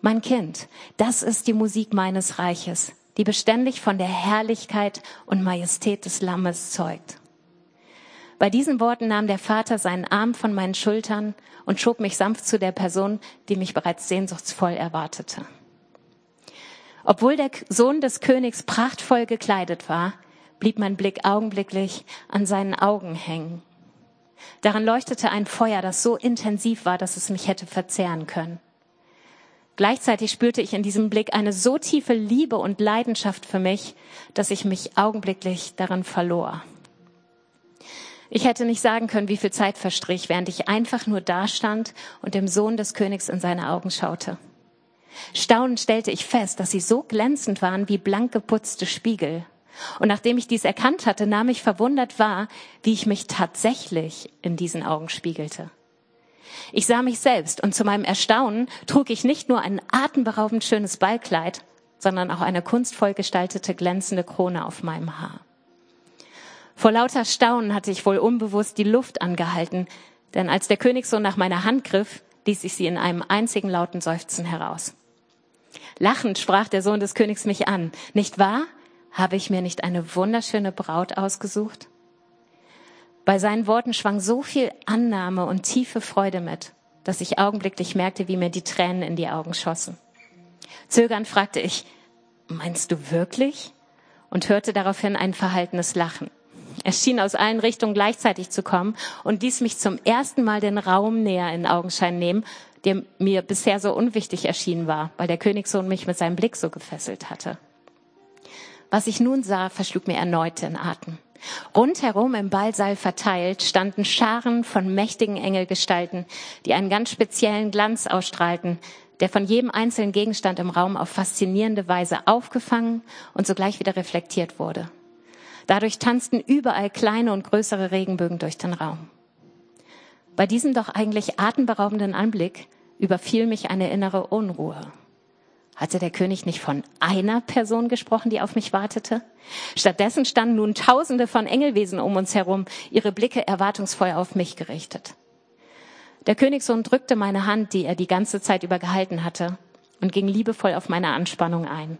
Mein Kind, das ist die Musik meines Reiches, die beständig von der Herrlichkeit und Majestät des Lammes zeugt. Bei diesen Worten nahm der Vater seinen Arm von meinen Schultern und schob mich sanft zu der Person, die mich bereits sehnsuchtsvoll erwartete. Obwohl der Sohn des Königs prachtvoll gekleidet war, blieb mein Blick augenblicklich an seinen Augen hängen. Daran leuchtete ein Feuer, das so intensiv war, dass es mich hätte verzehren können. Gleichzeitig spürte ich in diesem Blick eine so tiefe Liebe und Leidenschaft für mich, dass ich mich augenblicklich darin verlor. Ich hätte nicht sagen können, wie viel Zeit verstrich, während ich einfach nur dastand und dem Sohn des Königs in seine Augen schaute. Staunend stellte ich fest, dass sie so glänzend waren wie blank geputzte Spiegel. Und nachdem ich dies erkannt hatte, nahm ich verwundert wahr, wie ich mich tatsächlich in diesen Augen spiegelte. Ich sah mich selbst und zu meinem Erstaunen trug ich nicht nur ein atemberaubend schönes Ballkleid, sondern auch eine kunstvoll gestaltete glänzende Krone auf meinem Haar. Vor lauter Staunen hatte ich wohl unbewusst die Luft angehalten, denn als der Königssohn nach meiner Hand griff, ließ ich sie in einem einzigen lauten Seufzen heraus. Lachend sprach der Sohn des Königs mich an. Nicht wahr? Habe ich mir nicht eine wunderschöne Braut ausgesucht? Bei seinen Worten schwang so viel Annahme und tiefe Freude mit, dass ich augenblicklich merkte, wie mir die Tränen in die Augen schossen. Zögernd fragte ich, meinst du wirklich? Und hörte daraufhin ein verhaltenes Lachen. Er schien aus allen Richtungen gleichzeitig zu kommen und ließ mich zum ersten Mal den Raum näher in Augenschein nehmen, der mir bisher so unwichtig erschienen war, weil der Königssohn mich mit seinem Blick so gefesselt hatte. Was ich nun sah, verschlug mir erneut den Atem. Rundherum im Ballsaal verteilt standen Scharen von mächtigen Engelgestalten, die einen ganz speziellen Glanz ausstrahlten, der von jedem einzelnen Gegenstand im Raum auf faszinierende Weise aufgefangen und sogleich wieder reflektiert wurde. Dadurch tanzten überall kleine und größere Regenbögen durch den Raum. Bei diesem doch eigentlich atemberaubenden Anblick überfiel mich eine innere Unruhe. Hatte der König nicht von einer Person gesprochen, die auf mich wartete? Stattdessen standen nun Tausende von Engelwesen um uns herum, ihre Blicke erwartungsvoll auf mich gerichtet. Der Königssohn drückte meine Hand, die er die ganze Zeit über gehalten hatte, und ging liebevoll auf meine Anspannung ein.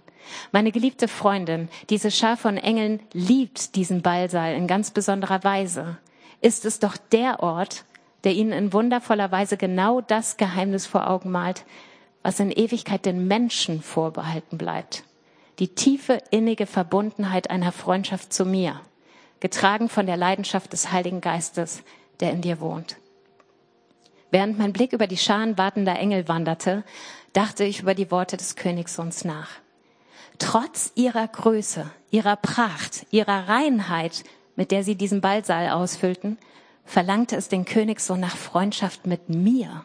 Meine geliebte Freundin, diese Schar von Engeln liebt diesen Ballsaal in ganz besonderer Weise. Ist es doch der Ort, der ihnen in wundervoller Weise genau das Geheimnis vor Augen malt, was in Ewigkeit den Menschen vorbehalten bleibt. Die tiefe, innige Verbundenheit einer Freundschaft zu mir, getragen von der Leidenschaft des Heiligen Geistes, der in dir wohnt. Während mein Blick über die Scharen wartender Engel wanderte, dachte ich über die Worte des Königssohns nach. Trotz ihrer Größe, ihrer Pracht, ihrer Reinheit, mit der sie diesen Ballsaal ausfüllten, verlangte es den Königssohn nach Freundschaft mit mir.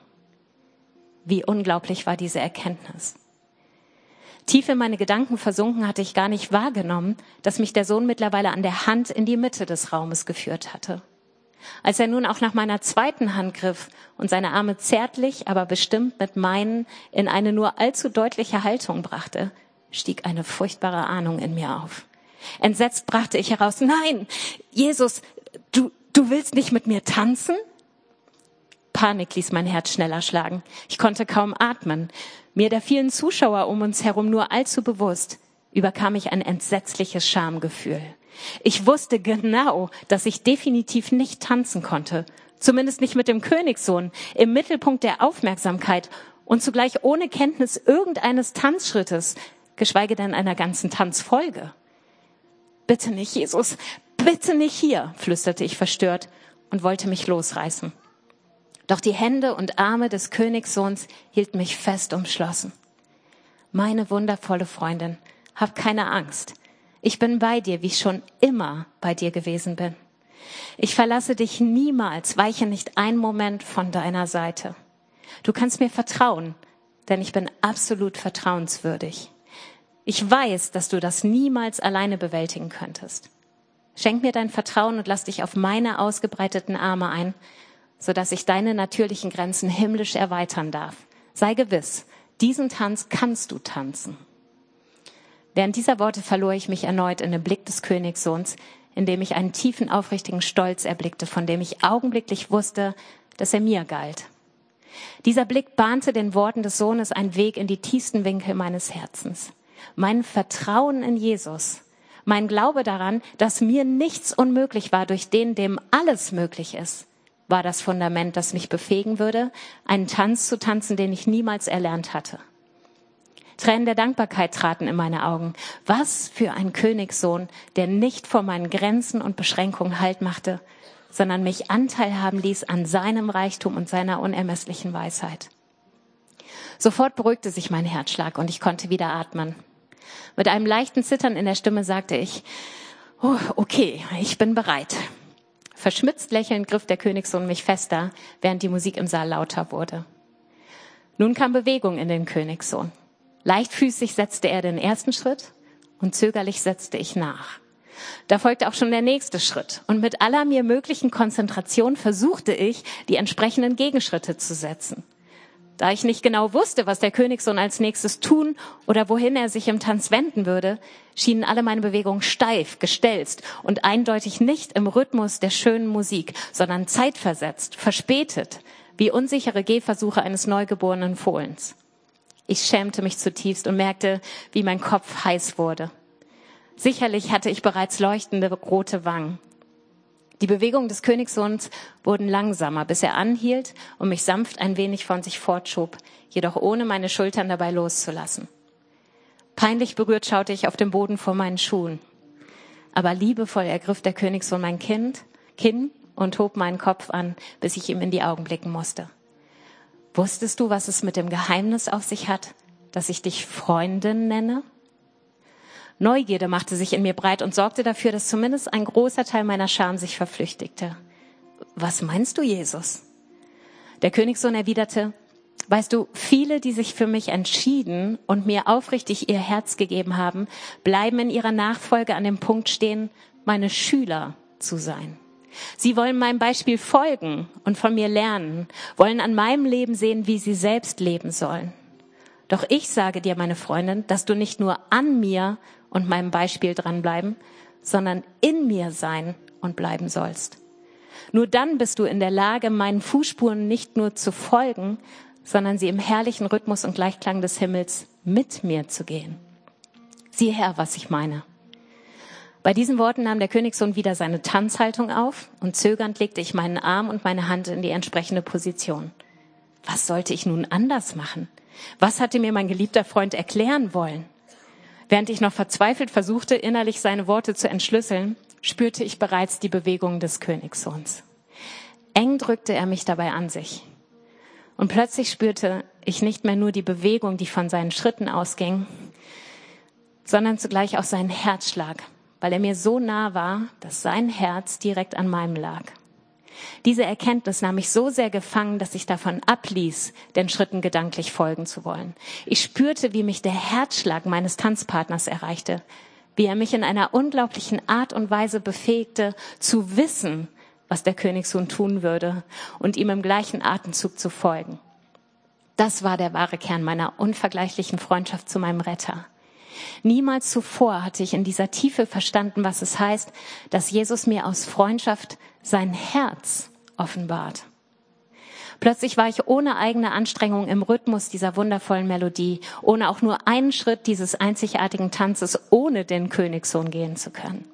Wie unglaublich war diese Erkenntnis. Tief in meine Gedanken versunken hatte ich gar nicht wahrgenommen, dass mich der Sohn mittlerweile an der Hand in die Mitte des Raumes geführt hatte. Als er nun auch nach meiner zweiten Hand griff und seine Arme zärtlich, aber bestimmt mit meinen in eine nur allzu deutliche Haltung brachte, stieg eine furchtbare Ahnung in mir auf. Entsetzt brachte ich heraus, nein, Jesus, du, du willst nicht mit mir tanzen? Panik ließ mein Herz schneller schlagen. Ich konnte kaum atmen. Mir der vielen Zuschauer um uns herum nur allzu bewusst, überkam ich ein entsetzliches Schamgefühl. Ich wusste genau, dass ich definitiv nicht tanzen konnte, zumindest nicht mit dem Königssohn, im Mittelpunkt der Aufmerksamkeit und zugleich ohne Kenntnis irgendeines Tanzschrittes, geschweige denn einer ganzen Tanzfolge. Bitte nicht, Jesus, bitte nicht hier, flüsterte ich verstört und wollte mich losreißen. Doch die Hände und Arme des Königssohns hielten mich fest umschlossen. Meine wundervolle Freundin, hab keine Angst. Ich bin bei dir, wie ich schon immer bei dir gewesen bin. Ich verlasse dich niemals, weiche nicht einen Moment von deiner Seite. Du kannst mir vertrauen, denn ich bin absolut vertrauenswürdig. Ich weiß, dass du das niemals alleine bewältigen könntest. Schenk mir dein Vertrauen und lass dich auf meine ausgebreiteten Arme ein, sodass ich deine natürlichen Grenzen himmlisch erweitern darf. Sei gewiss, diesen Tanz kannst du tanzen. Während dieser Worte verlor ich mich erneut in den Blick des Königssohns, in dem ich einen tiefen, aufrichtigen Stolz erblickte, von dem ich augenblicklich wusste, dass er mir galt. Dieser Blick bahnte den Worten des Sohnes einen Weg in die tiefsten Winkel meines Herzens mein Vertrauen in Jesus, mein Glaube daran, dass mir nichts unmöglich war durch den, dem alles möglich ist, war das Fundament, das mich befähigen würde, einen Tanz zu tanzen, den ich niemals erlernt hatte. Tränen der Dankbarkeit traten in meine Augen. Was für ein Königssohn, der nicht vor meinen Grenzen und Beschränkungen Halt machte, sondern mich Anteil haben ließ an seinem Reichtum und seiner unermesslichen Weisheit. Sofort beruhigte sich mein Herzschlag und ich konnte wieder atmen. Mit einem leichten Zittern in der Stimme sagte ich, oh, okay, ich bin bereit. Verschmitzt lächelnd griff der Königssohn mich fester, während die Musik im Saal lauter wurde. Nun kam Bewegung in den Königssohn. Leichtfüßig setzte er den ersten Schritt und zögerlich setzte ich nach. Da folgte auch schon der nächste Schritt. Und mit aller mir möglichen Konzentration versuchte ich, die entsprechenden Gegenschritte zu setzen. Da ich nicht genau wusste, was der Königssohn als nächstes tun oder wohin er sich im Tanz wenden würde, schienen alle meine Bewegungen steif, gestelzt und eindeutig nicht im Rhythmus der schönen Musik, sondern zeitversetzt, verspätet, wie unsichere Gehversuche eines neugeborenen Fohlens. Ich schämte mich zutiefst und merkte, wie mein Kopf heiß wurde. Sicherlich hatte ich bereits leuchtende rote Wangen. Die Bewegungen des Königssohns wurden langsamer, bis er anhielt und mich sanft ein wenig von sich fortschob, jedoch ohne meine Schultern dabei loszulassen. Peinlich berührt schaute ich auf den Boden vor meinen Schuhen. Aber liebevoll ergriff der Königssohn mein Kind, Kinn und hob meinen Kopf an, bis ich ihm in die Augen blicken musste. Wusstest du, was es mit dem Geheimnis auf sich hat, dass ich dich Freundin nenne? Neugierde machte sich in mir breit und sorgte dafür, dass zumindest ein großer Teil meiner Scham sich verflüchtigte. Was meinst du, Jesus? Der Königssohn erwiderte, Weißt du, viele, die sich für mich entschieden und mir aufrichtig ihr Herz gegeben haben, bleiben in ihrer Nachfolge an dem Punkt stehen, meine Schüler zu sein. Sie wollen meinem Beispiel folgen und von mir lernen, wollen an meinem Leben sehen, wie sie selbst leben sollen. Doch ich sage dir, meine Freundin, dass du nicht nur an mir und meinem Beispiel dranbleiben, sondern in mir sein und bleiben sollst. Nur dann bist du in der Lage, meinen Fußspuren nicht nur zu folgen, sondern sie im herrlichen Rhythmus und Gleichklang des Himmels mit mir zu gehen. Sieh her, was ich meine. Bei diesen Worten nahm der Königssohn wieder seine Tanzhaltung auf und zögernd legte ich meinen Arm und meine Hand in die entsprechende Position. Was sollte ich nun anders machen? Was hatte mir mein geliebter Freund erklären wollen? Während ich noch verzweifelt versuchte, innerlich seine Worte zu entschlüsseln, spürte ich bereits die Bewegung des Königssohns. Eng drückte er mich dabei an sich. Und plötzlich spürte ich nicht mehr nur die Bewegung, die von seinen Schritten ausging, sondern zugleich auch seinen Herzschlag, weil er mir so nah war, dass sein Herz direkt an meinem lag. Diese Erkenntnis nahm mich so sehr gefangen, dass ich davon abließ, den Schritten gedanklich folgen zu wollen. Ich spürte, wie mich der Herzschlag meines Tanzpartners erreichte, wie er mich in einer unglaublichen Art und Weise befähigte, zu wissen, was der Königssohn tun würde und ihm im gleichen Atemzug zu folgen. Das war der wahre Kern meiner unvergleichlichen Freundschaft zu meinem Retter. Niemals zuvor hatte ich in dieser Tiefe verstanden, was es heißt, dass Jesus mir aus Freundschaft sein Herz offenbart. Plötzlich war ich ohne eigene Anstrengung im Rhythmus dieser wundervollen Melodie, ohne auch nur einen Schritt dieses einzigartigen Tanzes ohne den Königssohn gehen zu können.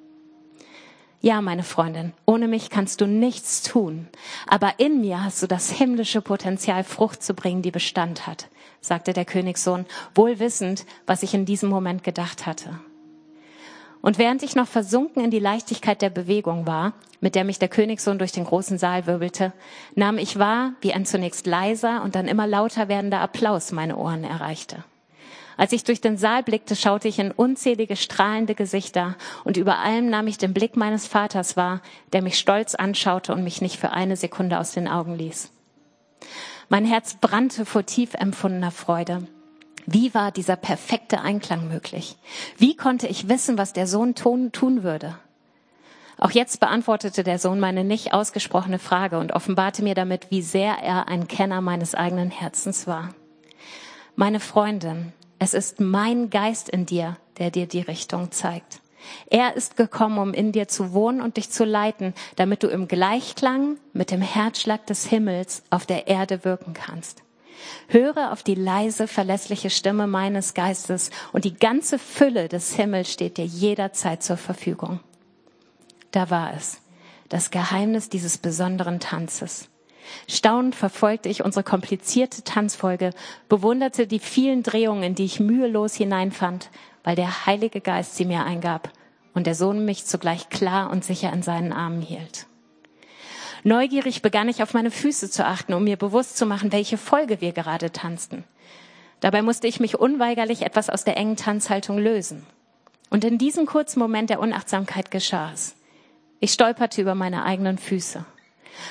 Ja, meine Freundin, ohne mich kannst du nichts tun, aber in mir hast du das himmlische Potenzial, Frucht zu bringen, die Bestand hat, sagte der Königssohn, wohl wissend, was ich in diesem Moment gedacht hatte. Und während ich noch versunken in die Leichtigkeit der Bewegung war, mit der mich der Königssohn durch den großen Saal wirbelte, nahm ich wahr, wie ein zunächst leiser und dann immer lauter werdender Applaus meine Ohren erreichte. Als ich durch den Saal blickte, schaute ich in unzählige strahlende Gesichter und über allem nahm ich den Blick meines Vaters wahr, der mich stolz anschaute und mich nicht für eine Sekunde aus den Augen ließ. Mein Herz brannte vor tief empfundener Freude. Wie war dieser perfekte Einklang möglich? Wie konnte ich wissen, was der Sohn tun, tun würde? Auch jetzt beantwortete der Sohn meine nicht ausgesprochene Frage und offenbarte mir damit, wie sehr er ein Kenner meines eigenen Herzens war. Meine Freundin, es ist mein Geist in dir, der dir die Richtung zeigt. Er ist gekommen, um in dir zu wohnen und dich zu leiten, damit du im Gleichklang mit dem Herzschlag des Himmels auf der Erde wirken kannst. Höre auf die leise, verlässliche Stimme meines Geistes und die ganze Fülle des Himmels steht dir jederzeit zur Verfügung. Da war es, das Geheimnis dieses besonderen Tanzes. Staunend verfolgte ich unsere komplizierte Tanzfolge, bewunderte die vielen Drehungen, in die ich mühelos hineinfand, weil der Heilige Geist sie mir eingab und der Sohn mich zugleich klar und sicher in seinen Armen hielt. Neugierig begann ich auf meine Füße zu achten, um mir bewusst zu machen, welche Folge wir gerade tanzten. Dabei musste ich mich unweigerlich etwas aus der engen Tanzhaltung lösen. Und in diesem kurzen Moment der Unachtsamkeit geschah es. Ich stolperte über meine eigenen Füße.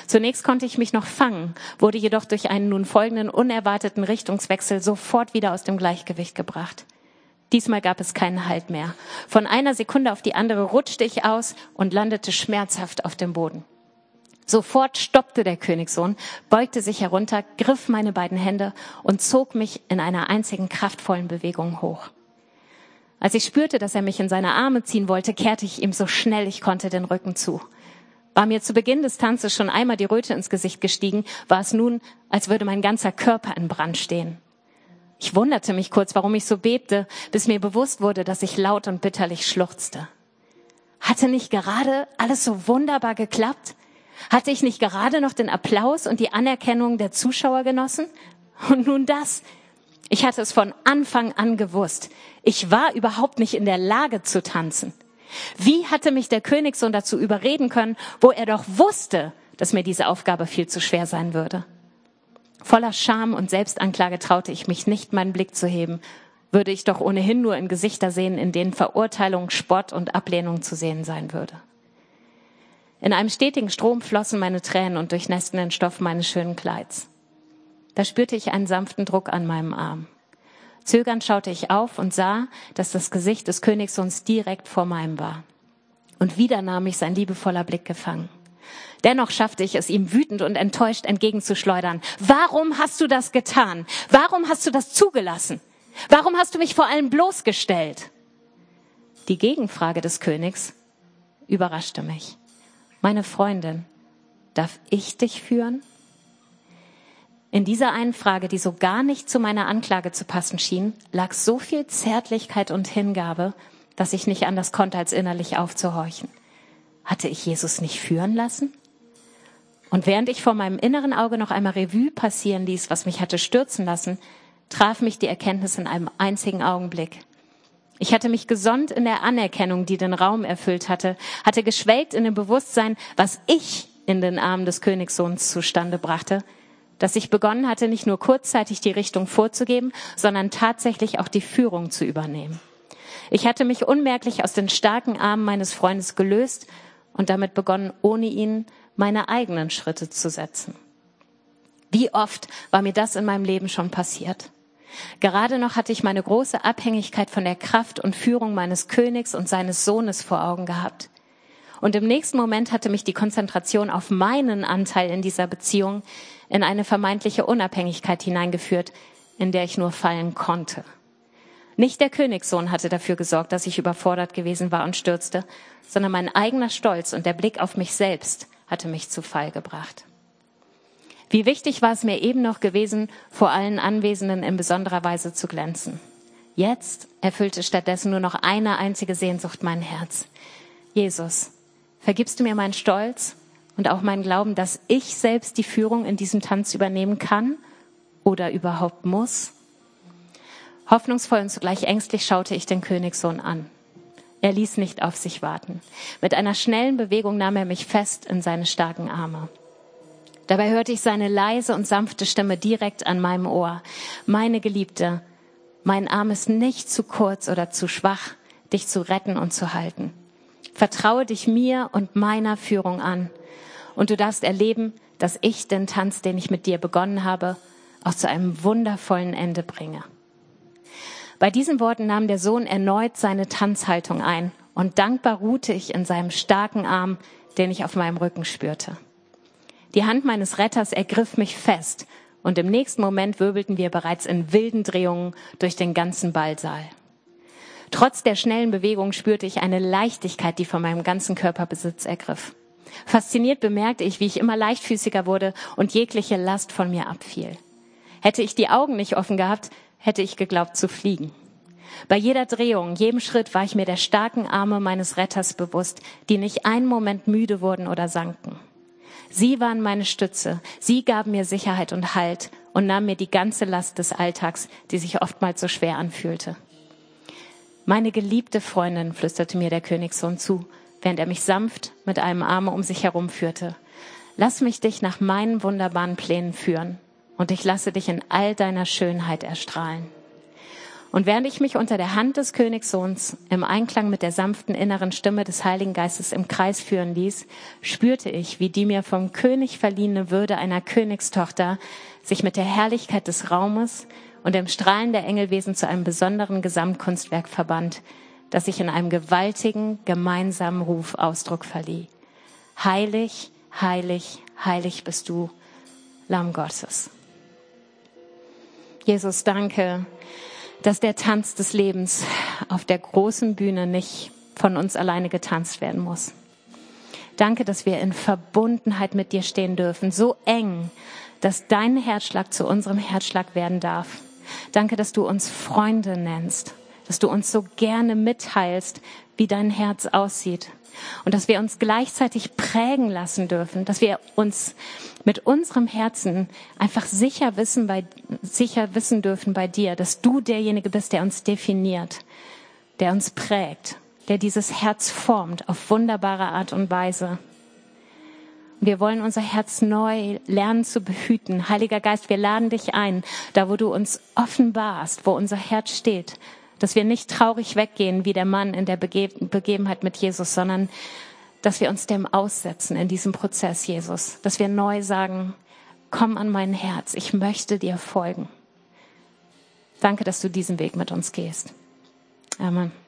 Zunächst konnte ich mich noch fangen, wurde jedoch durch einen nun folgenden unerwarteten Richtungswechsel sofort wieder aus dem Gleichgewicht gebracht. Diesmal gab es keinen Halt mehr. Von einer Sekunde auf die andere rutschte ich aus und landete schmerzhaft auf dem Boden. Sofort stoppte der Königssohn, beugte sich herunter, griff meine beiden Hände und zog mich in einer einzigen kraftvollen Bewegung hoch. Als ich spürte, dass er mich in seine Arme ziehen wollte, kehrte ich ihm so schnell ich konnte den Rücken zu. War mir zu Beginn des Tanzes schon einmal die Röte ins Gesicht gestiegen, war es nun, als würde mein ganzer Körper in Brand stehen. Ich wunderte mich kurz, warum ich so bebte, bis mir bewusst wurde, dass ich laut und bitterlich schluchzte. Hatte nicht gerade alles so wunderbar geklappt? Hatte ich nicht gerade noch den Applaus und die Anerkennung der Zuschauer genossen? Und nun das. Ich hatte es von Anfang an gewusst. Ich war überhaupt nicht in der Lage zu tanzen. Wie hatte mich der Königssohn dazu überreden können, wo er doch wusste, dass mir diese Aufgabe viel zu schwer sein würde? Voller Scham und Selbstanklage traute ich mich nicht, meinen Blick zu heben. Würde ich doch ohnehin nur in Gesichter sehen, in denen Verurteilung, Spott und Ablehnung zu sehen sein würde. In einem stetigen Strom flossen meine Tränen und durchnässten den Stoff meines schönen Kleids. Da spürte ich einen sanften Druck an meinem Arm. Zögernd schaute ich auf und sah, dass das Gesicht des Königssohns direkt vor meinem war. Und wieder nahm ich sein liebevoller Blick gefangen. Dennoch schaffte ich es, ihm wütend und enttäuscht entgegenzuschleudern. Warum hast du das getan? Warum hast du das zugelassen? Warum hast du mich vor allem bloßgestellt? Die Gegenfrage des Königs überraschte mich. Meine Freundin, darf ich dich führen? In dieser einen Frage, die so gar nicht zu meiner Anklage zu passen schien, lag so viel Zärtlichkeit und Hingabe, dass ich nicht anders konnte, als innerlich aufzuhorchen. Hatte ich Jesus nicht führen lassen? Und während ich vor meinem inneren Auge noch einmal Revue passieren ließ, was mich hatte stürzen lassen, traf mich die Erkenntnis in einem einzigen Augenblick. Ich hatte mich gesonnt in der Anerkennung, die den Raum erfüllt hatte, hatte geschwelgt in dem Bewusstsein, was ich in den Armen des Königssohns zustande brachte, dass ich begonnen hatte, nicht nur kurzzeitig die Richtung vorzugeben, sondern tatsächlich auch die Führung zu übernehmen. Ich hatte mich unmerklich aus den starken Armen meines Freundes gelöst und damit begonnen, ohne ihn meine eigenen Schritte zu setzen. Wie oft war mir das in meinem Leben schon passiert? Gerade noch hatte ich meine große Abhängigkeit von der Kraft und Führung meines Königs und seines Sohnes vor Augen gehabt. Und im nächsten Moment hatte mich die Konzentration auf meinen Anteil in dieser Beziehung in eine vermeintliche Unabhängigkeit hineingeführt, in der ich nur fallen konnte. Nicht der Königssohn hatte dafür gesorgt, dass ich überfordert gewesen war und stürzte, sondern mein eigener Stolz und der Blick auf mich selbst hatte mich zu Fall gebracht. Wie wichtig war es mir eben noch gewesen, vor allen Anwesenden in besonderer Weise zu glänzen. Jetzt erfüllte stattdessen nur noch eine einzige Sehnsucht mein Herz. Jesus, vergibst du mir meinen Stolz und auch meinen Glauben, dass ich selbst die Führung in diesem Tanz übernehmen kann oder überhaupt muss? Hoffnungsvoll und zugleich ängstlich schaute ich den Königssohn an. Er ließ nicht auf sich warten. Mit einer schnellen Bewegung nahm er mich fest in seine starken Arme. Dabei hörte ich seine leise und sanfte Stimme direkt an meinem Ohr. Meine Geliebte, mein Arm ist nicht zu kurz oder zu schwach, dich zu retten und zu halten. Vertraue dich mir und meiner Führung an. Und du darfst erleben, dass ich den Tanz, den ich mit dir begonnen habe, auch zu einem wundervollen Ende bringe. Bei diesen Worten nahm der Sohn erneut seine Tanzhaltung ein und dankbar ruhte ich in seinem starken Arm, den ich auf meinem Rücken spürte. Die Hand meines Retters ergriff mich fest und im nächsten Moment wirbelten wir bereits in wilden Drehungen durch den ganzen Ballsaal. Trotz der schnellen Bewegung spürte ich eine Leichtigkeit, die von meinem ganzen Körper Besitz ergriff. Fasziniert bemerkte ich, wie ich immer leichtfüßiger wurde und jegliche Last von mir abfiel. Hätte ich die Augen nicht offen gehabt, hätte ich geglaubt zu fliegen. Bei jeder Drehung, jedem Schritt war ich mir der starken Arme meines Retters bewusst, die nicht einen Moment müde wurden oder sanken. Sie waren meine Stütze, sie gaben mir Sicherheit und Halt und nahmen mir die ganze Last des Alltags, die sich oftmals so schwer anfühlte. Meine geliebte Freundin, flüsterte mir der Königssohn zu, während er mich sanft mit einem Arme um sich herumführte. Lass mich dich nach meinen wunderbaren Plänen führen und ich lasse dich in all deiner Schönheit erstrahlen. Und während ich mich unter der Hand des Königssohns im Einklang mit der sanften inneren Stimme des Heiligen Geistes im Kreis führen ließ, spürte ich, wie die mir vom König verliehene Würde einer Königstochter sich mit der Herrlichkeit des Raumes und dem Strahlen der Engelwesen zu einem besonderen Gesamtkunstwerk verband, das sich in einem gewaltigen gemeinsamen Ruf Ausdruck verlieh. Heilig, heilig, heilig bist du, Lamm Gottes. Jesus, danke, dass der Tanz des Lebens auf der großen Bühne nicht von uns alleine getanzt werden muss. Danke, dass wir in Verbundenheit mit dir stehen dürfen, so eng, dass dein Herzschlag zu unserem Herzschlag werden darf. Danke, dass du uns Freunde nennst, dass du uns so gerne mitteilst, wie dein Herz aussieht und dass wir uns gleichzeitig prägen lassen dürfen, dass wir uns mit unserem Herzen einfach sicher wissen, bei, sicher wissen dürfen bei dir, dass du derjenige bist, der uns definiert, der uns prägt, der dieses Herz formt auf wunderbare Art und Weise. Wir wollen unser Herz neu lernen zu behüten. Heiliger Geist, wir laden dich ein, da wo du uns offenbarst, wo unser Herz steht, dass wir nicht traurig weggehen wie der Mann in der Begebenheit mit Jesus, sondern dass wir uns dem aussetzen in diesem Prozess, Jesus. Dass wir neu sagen, komm an mein Herz, ich möchte dir folgen. Danke, dass du diesen Weg mit uns gehst. Amen.